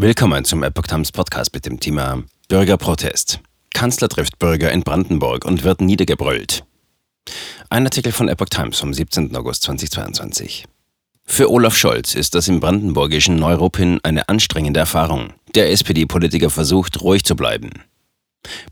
Willkommen zum Epoch Times Podcast mit dem Thema Bürgerprotest. Kanzler trifft Bürger in Brandenburg und wird niedergebrüllt. Ein Artikel von Epoch Times vom 17. August 2022. Für Olaf Scholz ist das im brandenburgischen Neuruppin eine anstrengende Erfahrung. Der SPD-Politiker versucht, ruhig zu bleiben.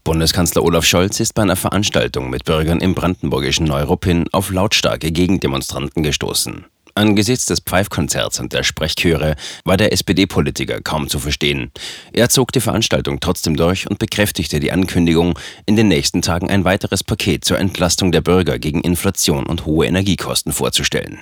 Bundeskanzler Olaf Scholz ist bei einer Veranstaltung mit Bürgern im brandenburgischen Neuruppin auf lautstarke Gegendemonstranten gestoßen. Angesichts des Pfeifkonzerts und der Sprechchöre war der SPD-Politiker kaum zu verstehen. Er zog die Veranstaltung trotzdem durch und bekräftigte die Ankündigung, in den nächsten Tagen ein weiteres Paket zur Entlastung der Bürger gegen Inflation und hohe Energiekosten vorzustellen.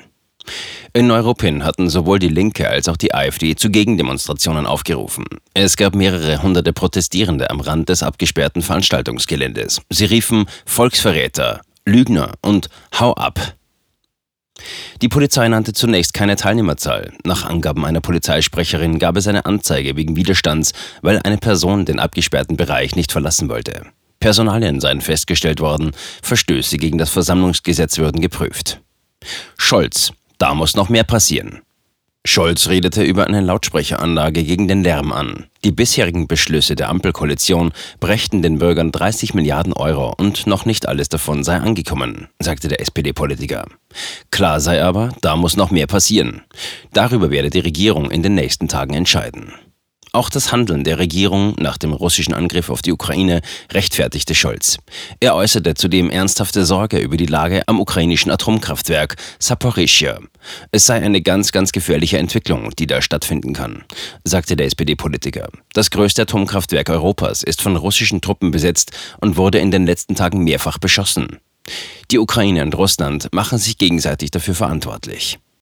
In Neuruppin hatten sowohl die Linke als auch die AfD zu Gegendemonstrationen aufgerufen. Es gab mehrere hunderte Protestierende am Rand des abgesperrten Veranstaltungsgeländes. Sie riefen Volksverräter, Lügner und Hau ab. Die Polizei nannte zunächst keine Teilnehmerzahl. Nach Angaben einer Polizeisprecherin gab es eine Anzeige wegen Widerstands, weil eine Person den abgesperrten Bereich nicht verlassen wollte. Personalien seien festgestellt worden, Verstöße gegen das Versammlungsgesetz würden geprüft. Scholz, da muss noch mehr passieren. Scholz redete über eine Lautsprecheranlage gegen den Lärm an. Die bisherigen Beschlüsse der Ampelkoalition brächten den Bürgern 30 Milliarden Euro und noch nicht alles davon sei angekommen, sagte der SPD-Politiker. Klar sei aber, da muss noch mehr passieren. Darüber werde die Regierung in den nächsten Tagen entscheiden. Auch das Handeln der Regierung nach dem russischen Angriff auf die Ukraine rechtfertigte Scholz. Er äußerte zudem ernsthafte Sorge über die Lage am ukrainischen Atomkraftwerk Saporischschja. Es sei eine ganz, ganz gefährliche Entwicklung, die da stattfinden kann, sagte der SPD-Politiker. Das größte Atomkraftwerk Europas ist von russischen Truppen besetzt und wurde in den letzten Tagen mehrfach beschossen. Die Ukraine und Russland machen sich gegenseitig dafür verantwortlich.